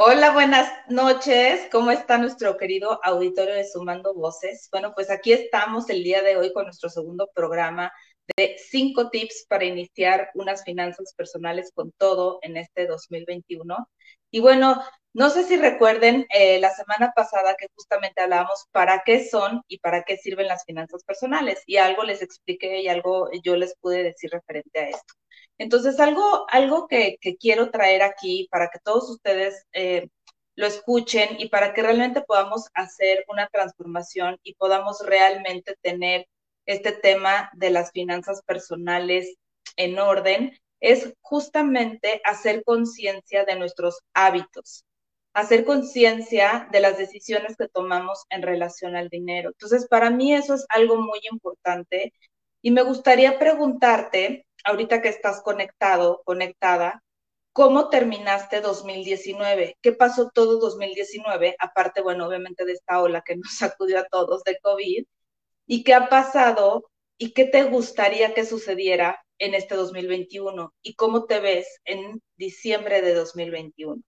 Hola, buenas noches. ¿Cómo está nuestro querido auditorio de Sumando Voces? Bueno, pues aquí estamos el día de hoy con nuestro segundo programa de cinco tips para iniciar unas finanzas personales con todo en este 2021. Y bueno, no sé si recuerden eh, la semana pasada que justamente hablábamos para qué son y para qué sirven las finanzas personales y algo les expliqué y algo yo les pude decir referente a esto. Entonces, algo, algo que, quiero traer aquí para que todos ustedes eh, lo escuchen y para que realmente podamos hacer una transformación y podamos realmente tener este tema de las finanzas personales en orden, es justamente hacer conciencia de nuestros hábitos, hacer conciencia de las decisiones que tomamos en relación al dinero. Entonces, para mí eso es algo muy importante y me gustaría preguntarte, ahorita que estás conectado, conectada, ¿cómo terminaste 2019? ¿Qué pasó todo 2019? Aparte, bueno, obviamente de esta ola que nos sacudió a todos de COVID. ¿Y qué ha pasado? ¿Y qué te gustaría que sucediera en este 2021? ¿Y cómo te ves en diciembre de 2021?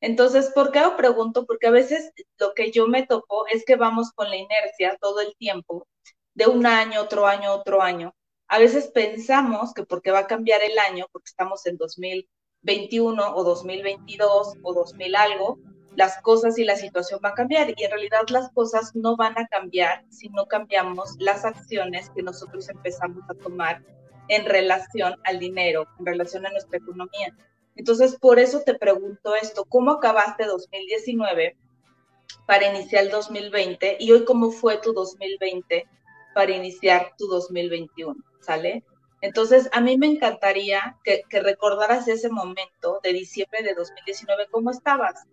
Entonces, ¿por qué lo pregunto? Porque a veces lo que yo me topo es que vamos con la inercia todo el tiempo de un año, otro año, otro año. A veces pensamos que porque va a cambiar el año, porque estamos en 2021 o 2022 o 2000 algo, las cosas y la situación va a cambiar. Y en realidad las cosas no van a cambiar si no cambiamos las acciones que nosotros empezamos a tomar en relación al dinero, en relación a nuestra economía. Entonces, por eso te pregunto esto, ¿cómo acabaste 2019 para iniciar el 2020 y hoy cómo fue tu 2020 para iniciar tu 2021, ¿sale? Entonces, a mí me encantaría que, recordaras ese momento de diciembre de 2019, ¿cómo estabas?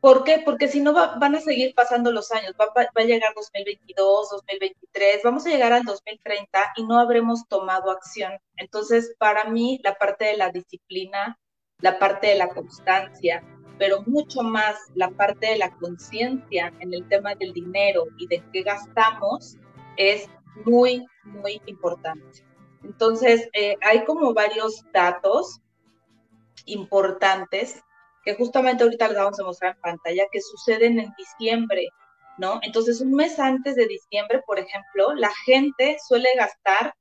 ¿Por qué? Porque si no van a seguir pasando los años, va, va, a llegar 2022, 2023, vamos a llegar al 2030 y no habremos tomado acción. Entonces, para mí, la parte de la disciplina, la parte de la constancia, pero mucho más la parte de la conciencia en el tema del dinero y de qué gastamos, es muy, muy importante. Entonces, eh, hay como varios datos importantes que justamente ahorita les vamos a mostrar en pantalla que suceden en diciembre, ¿no? Entonces, un mes antes de diciembre, por ejemplo, la gente suele gastar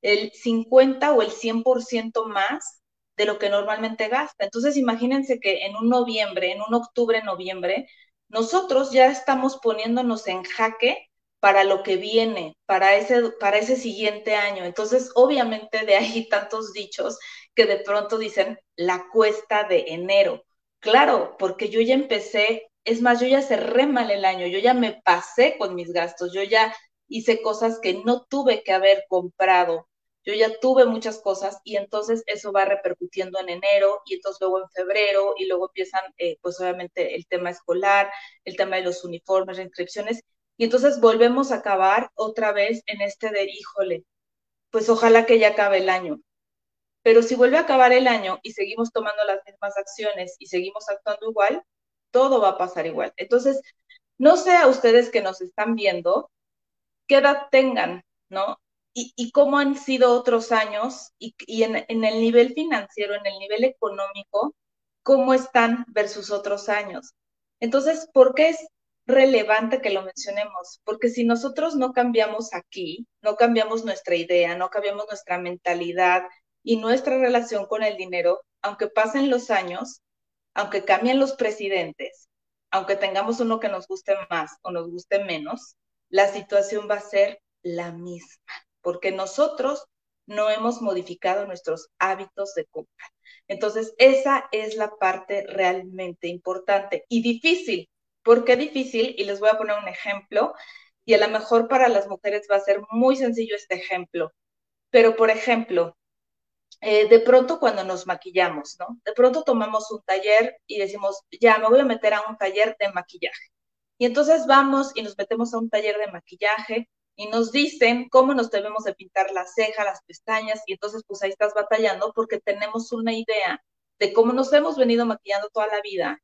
el 50 o el 100% más de lo que normalmente gasta. Entonces, imagínense que en un noviembre, en un octubre, noviembre, nosotros ya estamos poniéndonos en jaque para lo que viene, para ese, para ese siguiente año. Entonces, obviamente de ahí tantos dichos que de pronto dicen la cuesta de enero. Claro, porque yo ya empecé, es más, yo ya cerré mal el año, yo ya me pasé con mis gastos, yo ya hice cosas que no tuve que haber comprado, yo ya tuve muchas cosas y entonces eso va repercutiendo en enero y entonces luego en febrero y luego empiezan, eh, pues obviamente el tema escolar, el tema de los uniformes, reinscripciones y entonces volvemos a acabar otra vez en este de, híjole, pues ojalá que ya acabe el año. Pero si vuelve a acabar el año y seguimos tomando las mismas acciones y seguimos actuando igual, todo va a pasar igual. Entonces, no sé a ustedes que nos están viendo, qué edad tengan, ¿no? Y, cómo han sido otros años y, en, en, el nivel financiero, en el nivel económico, cómo están versus otros años. Entonces, ¿por qué es relevante que lo mencionemos, porque si nosotros no cambiamos aquí, no cambiamos nuestra idea, no cambiamos nuestra mentalidad y nuestra relación con el dinero, aunque pasen los años, aunque cambien los presidentes, aunque tengamos uno que nos guste más o nos guste menos, la situación va a ser la misma, porque nosotros no hemos modificado nuestros hábitos de compra. Entonces, esa es la parte realmente importante y difícil, ¿Por qué difícil? Y les voy a poner un ejemplo. Y a lo mejor para las mujeres va a ser muy sencillo este ejemplo. Pero, por ejemplo, eh, de pronto cuando nos maquillamos, ¿no? De pronto tomamos un taller y decimos, ya, me voy a meter a un taller de maquillaje. Y entonces vamos y nos metemos a un taller de maquillaje y nos dicen cómo nos debemos de pintar la ceja, las pestañas, y entonces pues ahí estás batallando porque tenemos una idea de cómo nos hemos venido maquillando toda la vida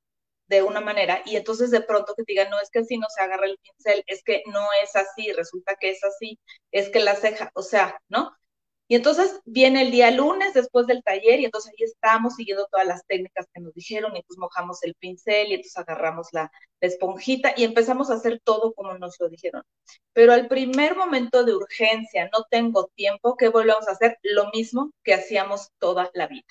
de una manera y entonces de pronto que digan, no es que así no se agarra el pincel, es que no es así, resulta que es así, es que la ceja, o sea, ¿no? Y entonces viene el día lunes después del taller y entonces ahí estamos siguiendo todas las técnicas que nos dijeron y pues mojamos el pincel y entonces agarramos la, esponjita y empezamos a hacer todo como nos lo dijeron. Pero al primer momento de urgencia, no tengo tiempo, ¿qué volvemos a hacer? Lo mismo que hacíamos toda la vida.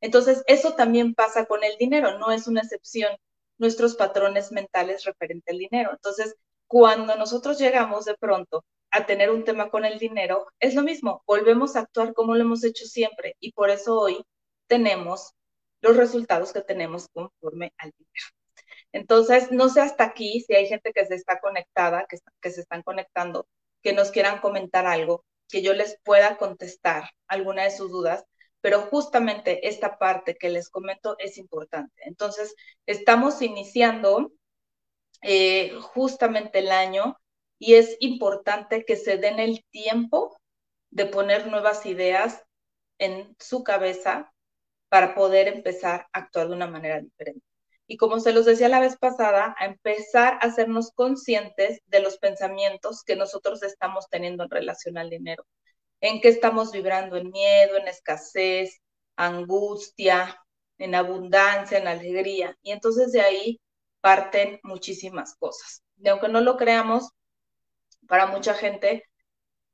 Entonces, eso también pasa con el dinero, no es una excepción nuestros patrones mentales referente al dinero. Entonces, cuando nosotros llegamos de pronto a tener un tema con el dinero, es lo mismo, volvemos a actuar como lo hemos hecho siempre y por eso hoy tenemos los resultados que tenemos conforme al dinero. Entonces, no sé hasta aquí si hay gente que se está conectada, que, que se están conectando, que nos quieran comentar algo, que yo les pueda contestar alguna de sus dudas, pero justamente esta parte que les comento es importante. Entonces, estamos iniciando eh, justamente el año y es importante que se den el tiempo de poner nuevas ideas en su cabeza para poder empezar a actuar de una manera diferente. Y como se los decía la vez pasada, a empezar a hacernos conscientes de los pensamientos que nosotros estamos teniendo en relación al dinero. En qué estamos vibrando, en miedo, en escasez, angustia, en abundancia, en alegría. Y entonces de ahí parten muchísimas cosas. Y aunque no lo creamos, para mucha gente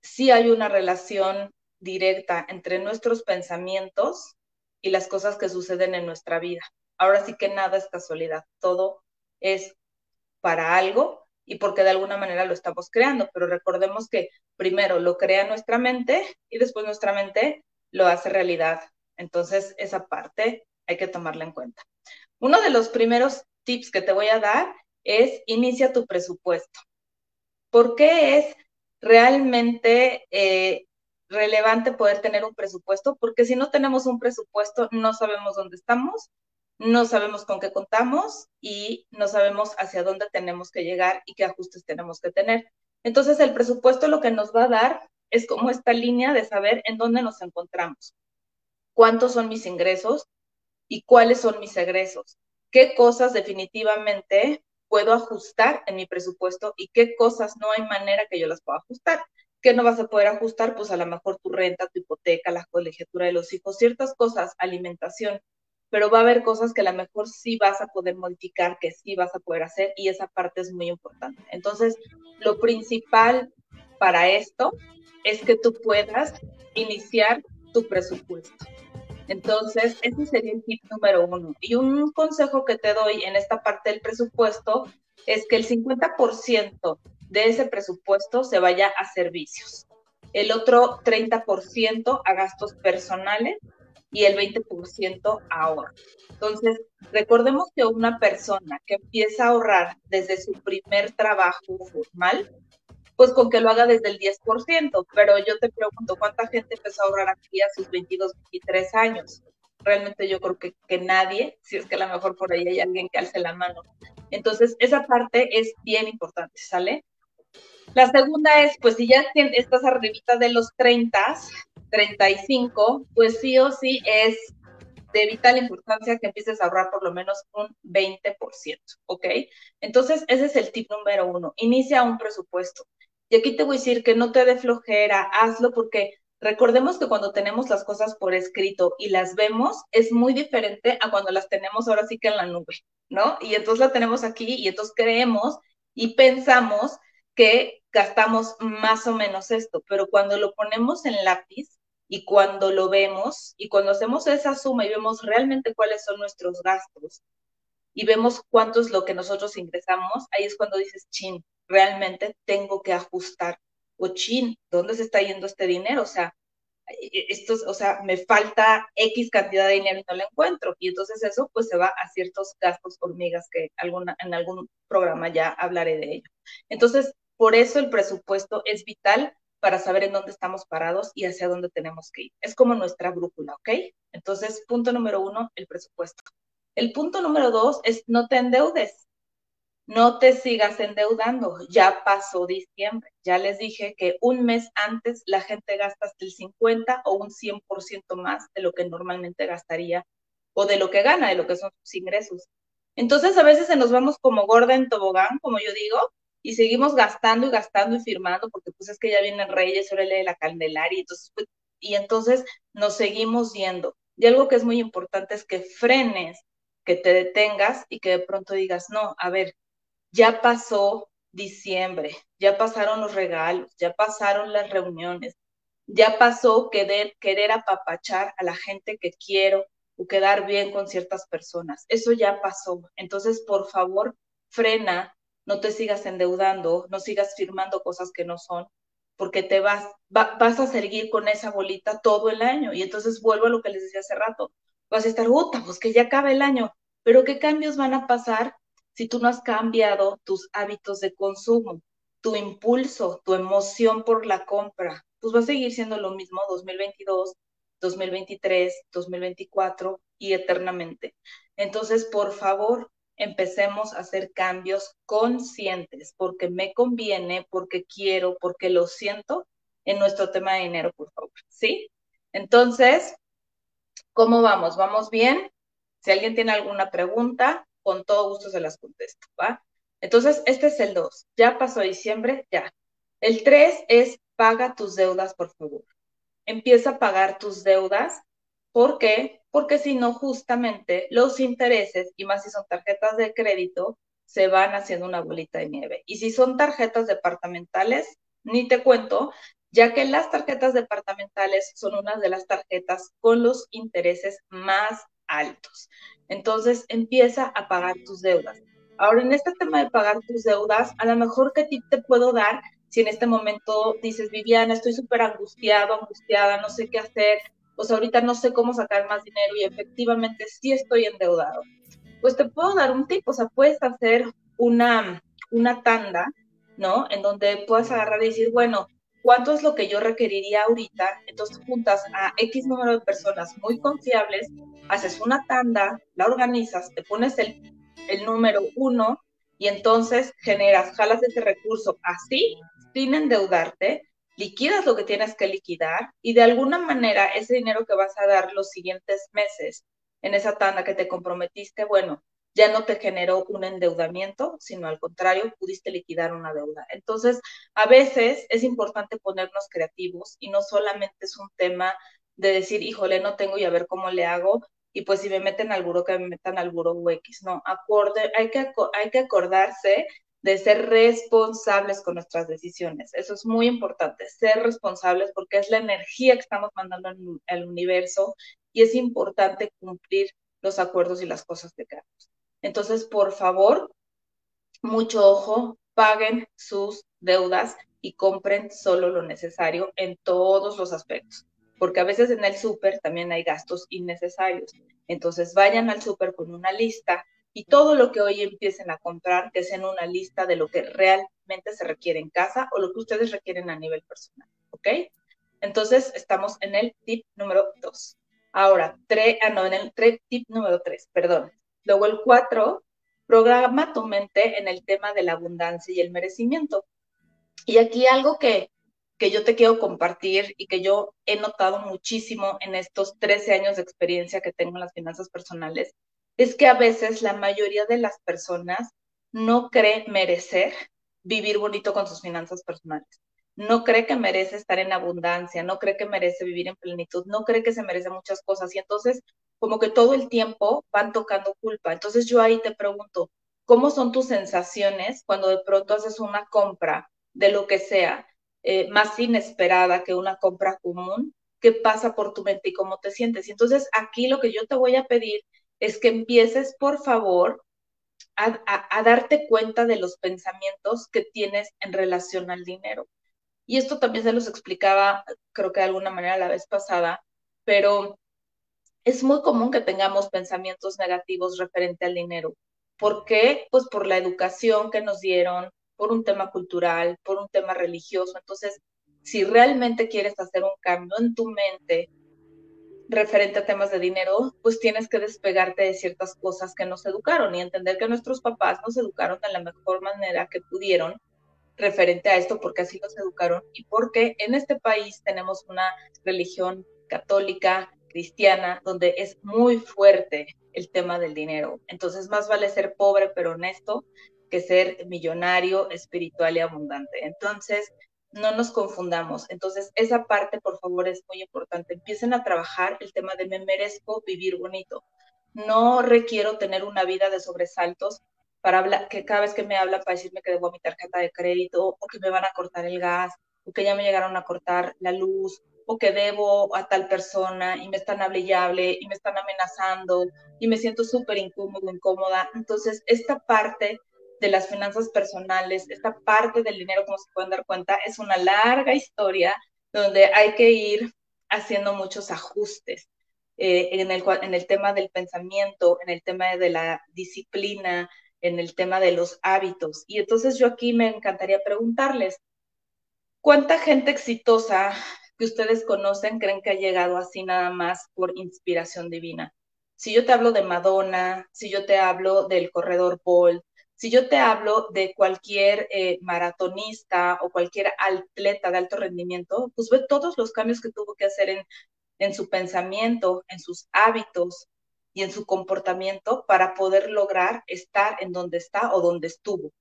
sí hay una relación directa entre nuestros pensamientos y las cosas que suceden en nuestra vida. Ahora sí que nada es casualidad, todo es para algo y porque de alguna manera lo estamos creando, pero recordemos que primero lo crea nuestra mente y después nuestra mente lo hace realidad. Entonces, esa parte hay que tomarla en cuenta. Uno de los primeros tips que te voy a dar es inicia tu presupuesto. ¿Por qué es realmente eh, relevante poder tener un presupuesto? Porque si no tenemos un presupuesto, no sabemos dónde estamos, no sabemos con qué contamos y no sabemos hacia dónde tenemos que llegar y qué ajustes tenemos que tener. Entonces, el presupuesto lo que nos va a dar es como esta línea de saber en dónde nos encontramos, cuántos son mis ingresos y cuáles son mis egresos, qué cosas definitivamente puedo ajustar en mi presupuesto y qué cosas no hay manera que yo las pueda ajustar. ¿Qué no vas a poder ajustar? Pues a lo mejor tu renta, tu hipoteca, la colegiatura de los hijos, ciertas cosas, alimentación, pero va a haber cosas que a lo mejor sí vas a poder modificar, que sí vas a poder hacer y esa parte es muy importante. Entonces, lo principal para esto es que tú puedas iniciar tu presupuesto. Entonces, ese sería el tip número uno. Y un consejo que te doy en esta parte del presupuesto es que el 50% de ese presupuesto se vaya a servicios, el otro 30% a gastos personales y el 20% a ahorro. Entonces, recordemos que una persona que empieza a ahorrar desde su primer trabajo formal, pues con que lo haga desde el 10%, pero yo te pregunto, ¿cuánta gente empezó a ahorrar aquí a sus 22, 23 años? Realmente yo creo que, que nadie, si es que a lo mejor por ahí hay alguien que alce la mano. Entonces, esa parte es bien importante, ¿sale? La segunda es, pues si ya estás arribita de los 30, 35, pues sí o sí es de vital importancia que empieces a ahorrar por lo menos un 20%, ¿ok? Entonces, ese es el tip número uno. Inicia un presupuesto. Y aquí te voy a decir que no te dé flojera, hazlo porque recordemos que cuando tenemos las cosas por escrito y las vemos, es muy diferente a cuando las tenemos ahora sí que en la nube, ¿no? Y entonces la tenemos aquí y entonces creemos y pensamos que gastamos más o menos esto, pero cuando lo ponemos en lápiz y cuando lo vemos y cuando hacemos esa suma y vemos realmente cuáles son nuestros gastos y vemos cuánto es lo que nosotros ingresamos, ahí es cuando dices, chin, realmente tengo que ajustar. O chin, ¿dónde se está yendo este dinero? O sea, e-, esto, o sea, me falta X cantidad de dinero y no lo encuentro. Y entonces eso pues se va a ciertos gastos hormigas que alguna, en algún programa ya hablaré de ello. Entonces, por eso el presupuesto es vital para saber en dónde estamos parados y hacia dónde tenemos que ir. Es como nuestra brújula, ¿ok? Entonces, punto número uno, el presupuesto. El punto número dos es no te endeudes no te sigas endeudando. Ya pasó diciembre. Ya les dije que un mes antes la gente gasta hasta el 50 o un 100% más de lo que normalmente gastaría o de lo que gana, de lo que son sus ingresos. Entonces a veces se nos vamos como gorda en tobogán, como yo digo, y seguimos gastando y gastando y firmando, porque pues es que ya vienen reyes, órale de la Candelaria, y entonces pues Y entonces nos seguimos yendo. Y algo que es muy importante es que frenes, que te detengas y que de pronto digas, no, a ver, ya pasó diciembre, ya pasaron los regalos, ya pasaron las reuniones, ya pasó querer, querer apapachar a la gente que quiero o quedar bien con ciertas personas. Eso ya pasó. Entonces, por favor, frena, no te sigas endeudando, no sigas firmando cosas que no son, porque te vas, vas a seguir con esa bolita todo el año. Y entonces vuelvo a lo que les decía hace rato. Vas a estar, puta, pues que ya acaba el año. Pero ¿qué cambios van a pasar si tú no has cambiado tus hábitos de consumo, tu impulso, tu emoción por la compra? Pues va a seguir siendo lo mismo 2022, 2023, 2024 y eternamente. Entonces, por favor, empecemos a hacer cambios conscientes, porque me conviene, porque quiero, porque lo siento en nuestro tema de dinero, por favor. ¿Sí? Entonces, ¿cómo vamos? ¿Vamos bien? Si alguien tiene alguna pregunta, con todo gusto se las contesto, ¿va? Entonces, este es el 2. Ya pasó diciembre, ya. El 3 es paga tus deudas, por favor empieza a pagar tus deudas. ¿Por qué? Porque si no, justamente los intereses, y más si son tarjetas de crédito, se van haciendo una bolita de nieve. Y si son tarjetas departamentales, ni te cuento, ya que las tarjetas departamentales son una de las tarjetas con los intereses más altos. Entonces, empieza a pagar tus deudas. Ahora, en este tema de pagar tus deudas, a lo mejor que te puedo dar si en este momento dices, Viviana, estoy súper angustiado, angustiada, no sé qué hacer, pues ahorita no sé cómo sacar más dinero y efectivamente sí estoy endeudado, pues te puedo dar un tip, o sea, puedes hacer una, una tanda, ¿no? En donde puedas agarrar y decir, bueno, ¿cuánto es lo que yo requeriría ahorita? Entonces juntas a X número de personas muy confiables, haces una tanda, la organizas, te pones el, el número uno y entonces generas, jalas ese recurso así sin endeudarte, liquidas lo que tienes que liquidar y de alguna manera ese dinero que vas a dar los siguientes meses en esa tanda que te comprometiste, bueno, ya no te generó un endeudamiento, sino al contrario, pudiste liquidar una deuda. Entonces, a veces es importante ponernos creativos y no solamente es un tema de decir, híjole, no tengo y a ver cómo le hago, y pues si me meten al buro, que me metan al buro X. No, acorde, hay, que, hay que acordarse de ser responsables con nuestras decisiones. Eso es muy importante, ser responsables porque es la energía que estamos mandando al universo y es importante cumplir los acuerdos y las cosas que queramos. Entonces, por favor, mucho ojo, paguen sus deudas y compren solo lo necesario en todos los aspectos, porque a veces en el súper también hay gastos innecesarios. Entonces, vayan al súper con una lista y todo lo que hoy empiecen a comprar, que sea en una lista de lo que realmente se requiere en casa o lo que ustedes requieren a nivel personal, ¿ok? Entonces, estamos en el tip número dos. Ahora, tre, ah, no, en el tip número tres, perdón. Luego el cuatro, programa tu mente en el tema de la abundancia y el merecimiento. Y aquí algo que, que yo te quiero compartir y que yo he notado muchísimo en estos 13 años de experiencia que tengo en las finanzas personales es que a veces la mayoría de las personas no cree merecer vivir bonito con sus finanzas personales. No cree que merece estar en abundancia, no cree que merece vivir en plenitud, no cree que se merece muchas cosas. Y entonces, como que todo el tiempo van tocando culpa. Entonces yo ahí te pregunto, ¿cómo son tus sensaciones cuando de pronto haces una compra de lo que sea eh, más inesperada que una compra común? ¿Qué pasa por tu mente y cómo te sientes? Y entonces aquí lo que yo te voy a pedir es que empieces, por favor, a, darte cuenta de los pensamientos que tienes en relación al dinero. Y esto también se los explicaba, creo que de alguna manera la vez pasada, pero es muy común que tengamos pensamientos negativos referente al dinero. ¿Por qué? Pues por la educación que nos dieron, por un tema cultural, por un tema religioso. Entonces, si realmente quieres hacer un cambio en tu mente, referente a temas de dinero, pues tienes que despegarte de ciertas cosas que nos educaron y entender que nuestros papás nos educaron de la mejor manera que pudieron referente a esto, porque así nos educaron y porque en este país tenemos una religión católica, cristiana, donde es muy fuerte el tema del dinero. Entonces, más vale ser pobre pero honesto que ser millonario, espiritual y abundante. Entonces, no nos confundamos. Entonces, esa parte, por favor, es muy importante. Empiecen a trabajar el tema de me merezco vivir bonito. No requiero tener una vida de sobresaltos para hablar, que cada vez que me hablan para decirme que debo mi tarjeta de crédito o que me van a cortar el gas o que ya me llegaron a cortar la luz o que debo a tal persona y me están hable y hable y me están amenazando y me siento súper incómodo, incómoda. Entonces, esta parte de las finanzas personales, esta parte del dinero, como se pueden dar cuenta, es una larga historia donde hay que ir haciendo muchos ajustes eh, en, el, en el tema del pensamiento, en el tema de la disciplina, en el tema de los hábitos. Y entonces yo aquí me encantaría preguntarles, ¿cuánta gente exitosa que ustedes conocen creen que ha llegado así nada más por inspiración divina? Si yo te hablo de Madonna, si yo te hablo del corredor Paul, si yo te hablo de cualquier eh, maratonista o cualquier atleta de alto rendimiento, pues ve todos los cambios que tuvo que hacer en, en su pensamiento, en sus hábitos y en su comportamiento para poder lograr estar en donde está o donde estuvo.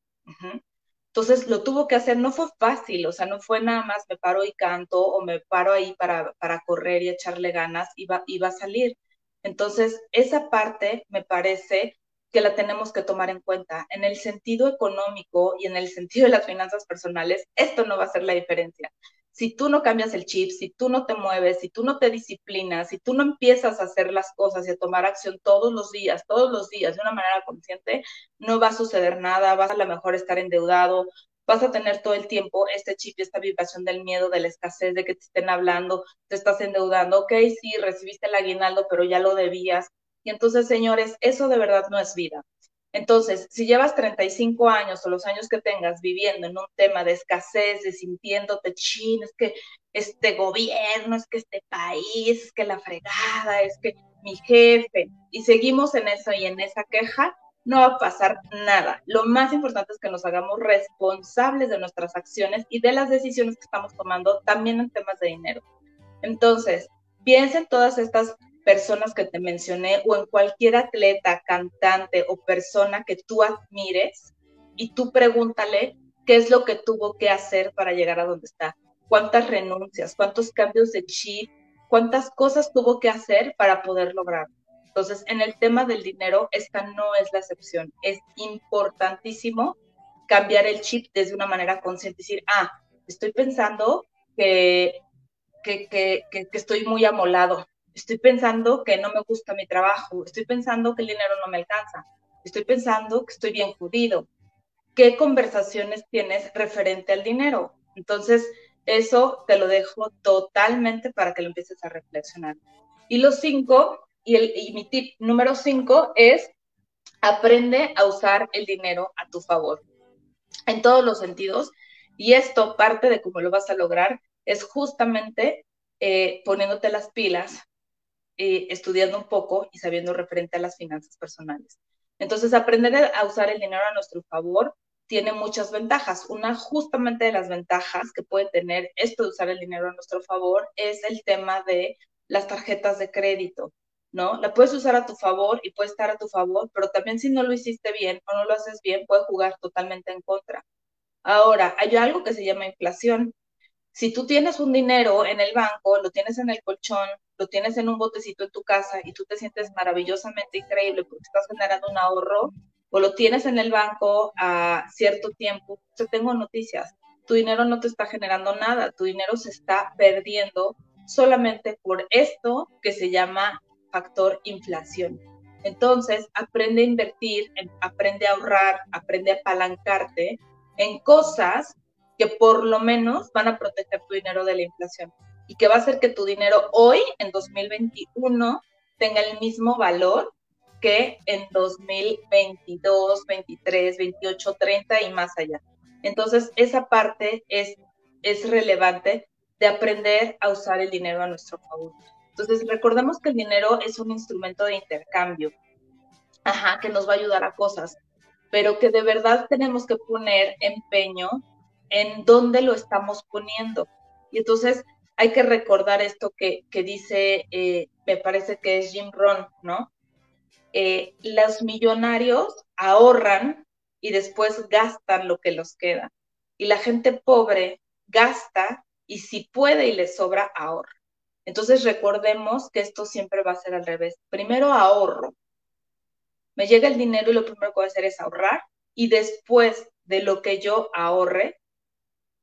Entonces lo tuvo que hacer, no fue fácil, o sea, no fue nada más me paro y canto o me paro ahí para, para correr y echarle ganas y va, y va a salir. Entonces, esa parte me parece que la tenemos que tomar en cuenta. En el sentido económico y en el sentido de las finanzas personales, esto no va a ser la diferencia. Si tú no cambias el chip, si tú no te mueves, si tú no te disciplinas, si tú no empiezas a hacer las cosas y a tomar acción todos los días, todos los días de una manera consciente, no va a suceder nada, vas a lo mejor estar endeudado, vas a tener todo el tiempo este chip y esta vibración del miedo, de la escasez, de que te estén hablando, te estás endeudando, ok, sí, recibiste el aguinaldo, pero ya lo debías, y entonces, señores, eso de verdad no es vida. Entonces, si llevas 35 años o los años que tengas viviendo en un tema de escasez, de sintiéndote chin, es que este gobierno, es que este país, es que la fregada, es que mi jefe, y seguimos en eso y en esa queja, no va a pasar nada. Lo más importante es que nos hagamos responsables de nuestras acciones y de las decisiones que estamos tomando también en temas de dinero. Entonces, piensen todas estas personas que te mencioné o en cualquier atleta, cantante o persona que tú admires y tú pregúntale qué es lo que tuvo que hacer para llegar a donde está, cuántas renuncias, cuántos cambios de chip, cuántas cosas tuvo que hacer para poder lograrlo. Entonces, en el tema del dinero, esta no es la excepción. Es importantísimo cambiar el chip desde una manera consciente, decir, ah, estoy pensando que, que, que, que estoy muy amolado, estoy pensando que no me gusta mi trabajo, estoy pensando que el dinero no me alcanza, estoy pensando que estoy bien jodido. ¿Qué conversaciones tienes referente al dinero? Entonces, eso te lo dejo totalmente para que lo empieces a reflexionar. Y los cinco, y, el, y mi tip número cinco es aprende a usar el dinero a tu favor, en todos los sentidos. Y esto, parte de cómo lo vas a lograr, es justamente eh, poniéndote las pilas eh, estudiando un poco y sabiendo referente a las finanzas personales. Entonces, aprender a usar el dinero a nuestro favor tiene muchas ventajas. Una justamente de las ventajas que puede tener esto de usar el dinero a nuestro favor es el tema de las tarjetas de crédito, ¿no? La puedes usar a tu favor y puede estar a tu favor, pero también si no lo hiciste bien o no lo haces bien, puede jugar totalmente en contra. Ahora, hay algo que se llama inflación. Si tú tienes un dinero en el banco, lo tienes en el colchón, lo tienes en un botecito en tu casa y tú te sientes maravillosamente increíble porque estás generando un ahorro, o lo tienes en el banco a cierto tiempo, yo tengo noticias, tu dinero no te está generando nada, tu dinero se está perdiendo solamente por esto que se llama factor inflación. Entonces, aprende a invertir, aprende a ahorrar, aprende a apalancarte en cosas que por lo menos van a proteger tu dinero de la inflación y que va a hacer que tu dinero hoy, en 2021, tenga el mismo valor que en 2022, 23, 28, 30 y más allá. Entonces, esa parte es, es relevante de aprender a usar el dinero a nuestro favor. Entonces, recordemos que el dinero es un instrumento de intercambio, ajá, que nos va a ayudar a cosas, pero que de verdad tenemos que poner empeño en dónde lo estamos poniendo. Y entonces, hay que recordar esto que, dice, eh, me parece que es Jim Ron, ¿no? Eh, los millonarios ahorran y después gastan lo que los queda. Y la gente pobre gasta y si puede y le sobra, ahorra. Entonces recordemos que esto siempre va a ser al revés. Primero ahorro. Me llega el dinero y lo primero que voy a hacer es ahorrar y después de lo que yo ahorre,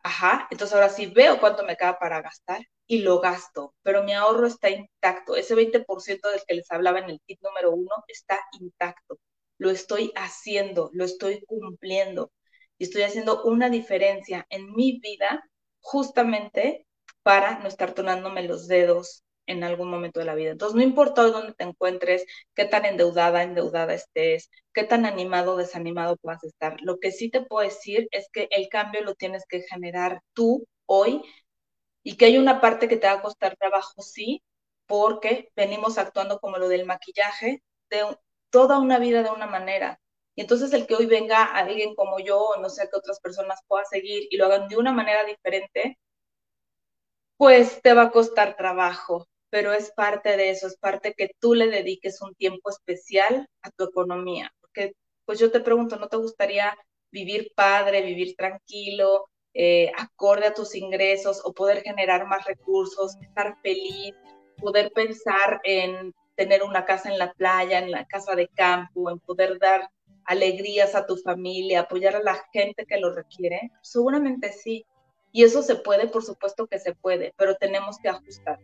ajá, entonces ahora sí veo cuánto me queda para gastar y lo gasto, pero mi ahorro está intacto. Ese 20% del que les hablaba en el tip número uno está intacto. Lo estoy haciendo, lo estoy cumpliendo y estoy haciendo una diferencia en mi vida justamente para no estar tonándome los dedos en algún momento de la vida. Entonces, no importa dónde te encuentres, qué tan endeudada, endeudada estés, qué tan animado desanimado puedas estar. Lo que sí te puedo decir es que el cambio lo tienes que generar tú hoy y que hay una parte que te va a costar trabajo, sí, porque venimos actuando como lo del maquillaje de toda una vida de una manera. Y entonces el que hoy venga alguien como yo, o no sé qué otras personas puedan seguir y lo hagan de una manera diferente, pues te va a costar trabajo, pero es parte de eso, es parte que tú le dediques un tiempo especial a tu economía. Porque, pues yo te pregunto, ¿no te gustaría vivir padre, vivir tranquilo, eh, acorde a tus ingresos o poder generar más recursos, estar feliz, poder pensar en tener una casa en la playa, en la casa de campo, en poder dar alegrías a tu familia, apoyar a la gente que lo requiere? Seguramente sí. Y eso se puede, por supuesto que se puede, pero tenemos que ajustar.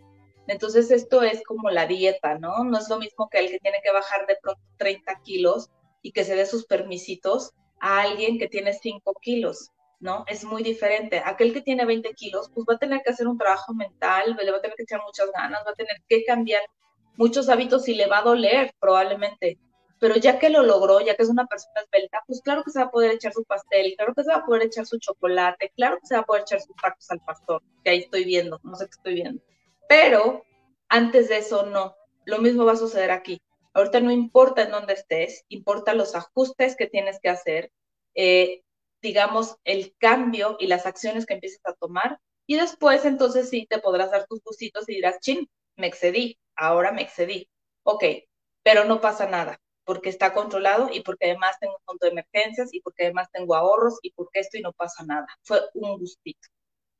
Entonces esto es como la dieta, ¿no? No es lo mismo que el que tiene que bajar de pronto 30 kilos y que se dé sus permisitos a alguien que tiene 5 kilos, ¿no? Es muy diferente. Aquel que tiene 20 kilos, pues va a tener que hacer un trabajo mental, le va a tener que echar muchas ganas, va a tener que cambiar muchos hábitos y le va a doler probablemente. Pero ya que lo logró, ya que es una persona esbelta, pues claro que se va a poder echar su pastel, claro que se va a poder echar su chocolate, claro que se va a poder echar sus tacos al pastor, que ahí estoy viendo, no sé qué estoy viendo. Pero antes de eso, no. Lo mismo va a suceder aquí. Ahorita no importa en dónde estés, importa los ajustes que tienes que hacer, eh, digamos, el cambio y las acciones que empieces a tomar. Y después, entonces sí, te podrás dar tus gustitos y dirás, chin, me excedí, ahora me excedí. Ok, pero no pasa nada, porque está controlado y porque además tengo un fondo de emergencias y porque además tengo ahorros y porque esto y no pasa nada. Fue un gustito.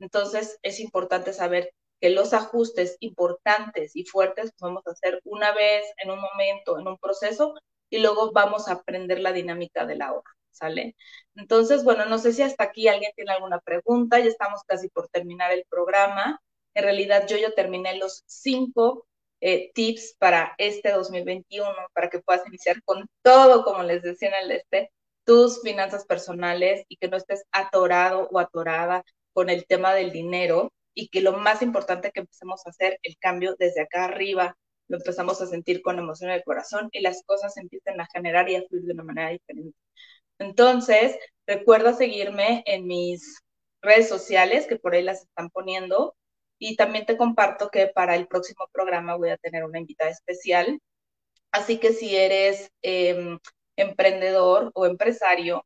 Entonces, es importante saber que los ajustes importantes y fuertes los vamos a hacer una vez, en un momento, en un proceso, y luego vamos a aprender la dinámica del ahorro, ¿sale? Entonces, bueno, no sé si hasta aquí alguien tiene alguna pregunta, ya estamos casi por terminar el programa. En realidad yo ya terminé los cinco eh, tips para este 2021, para que puedas iniciar con todo, como les decía en el este, tus finanzas personales y que no estés atorado o atorada con el tema del dinero y que lo más importante que empecemos a hacer el cambio desde acá arriba, lo empezamos a sentir con emoción en el corazón y las cosas empiezan a generar y a fluir de una manera diferente. Entonces, recuerda seguirme en mis redes sociales, que por ahí las están poniendo, y también te comparto que para el próximo programa voy a tener una invitada especial. Así que si eres em, emprendedor o empresario,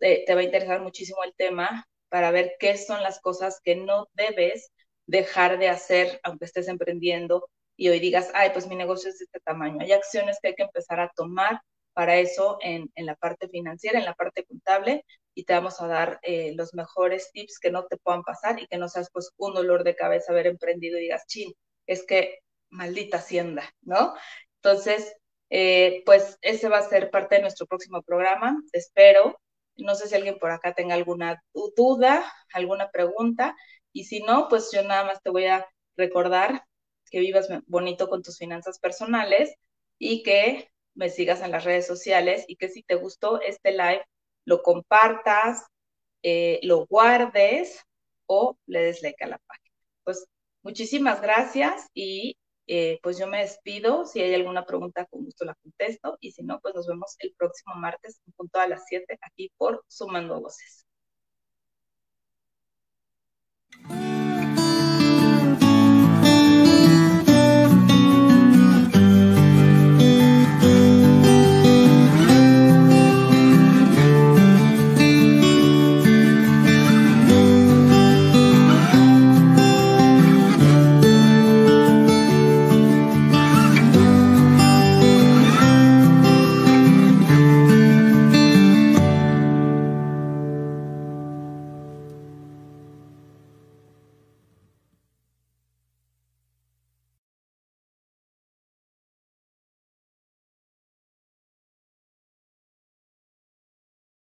te va a interesar muchísimo el tema, para ver qué son las cosas que no debes dejar de hacer aunque estés emprendiendo y hoy digas, ay, pues mi negocio es de este tamaño. Hay acciones que hay que empezar a tomar para eso en, en la parte financiera, en la parte contable, y te vamos a dar eh, los mejores tips que no te puedan pasar y que no seas pues un dolor de cabeza haber emprendido y digas, chin, es que maldita hacienda, ¿no? Entonces, eh, pues ese va a ser parte de nuestro próximo programa. Te espero. No sé si alguien por acá tenga alguna duda, alguna pregunta. Y si no, pues yo nada más te voy a recordar que vivas bonito con tus finanzas personales y que me sigas en las redes sociales y que si te gustó este live, lo compartas, eh, lo guardes o le des like a la página. Pues muchísimas gracias y eh, pues yo me despido. Si hay alguna pregunta, con gusto la contesto. Y si no, pues nos vemos el próximo martes, en punto a las 7, aquí por Sumando Voces.